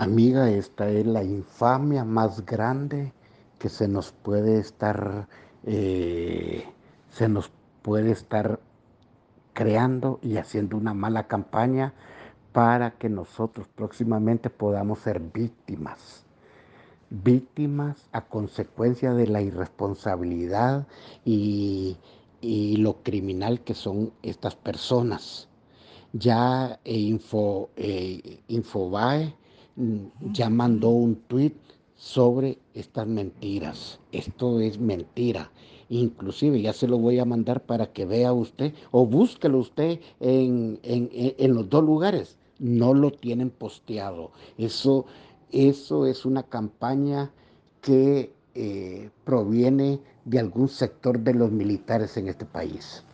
Amiga, esta es la infamia más grande que se nos puede estar, eh, se nos puede estar creando y haciendo una mala campaña para que nosotros próximamente podamos ser víctimas. Víctimas a consecuencia de la irresponsabilidad y, y lo criminal que son estas personas. Ya eh, Info, eh, Infobae ya mandó un tweet sobre estas mentiras. Esto es mentira. Inclusive ya se lo voy a mandar para que vea usted o búsquelo usted en, en, los dos lugares. No lo tienen posteado. Eso, eso es una campaña que eh, proviene de algún sector de los militares en este país.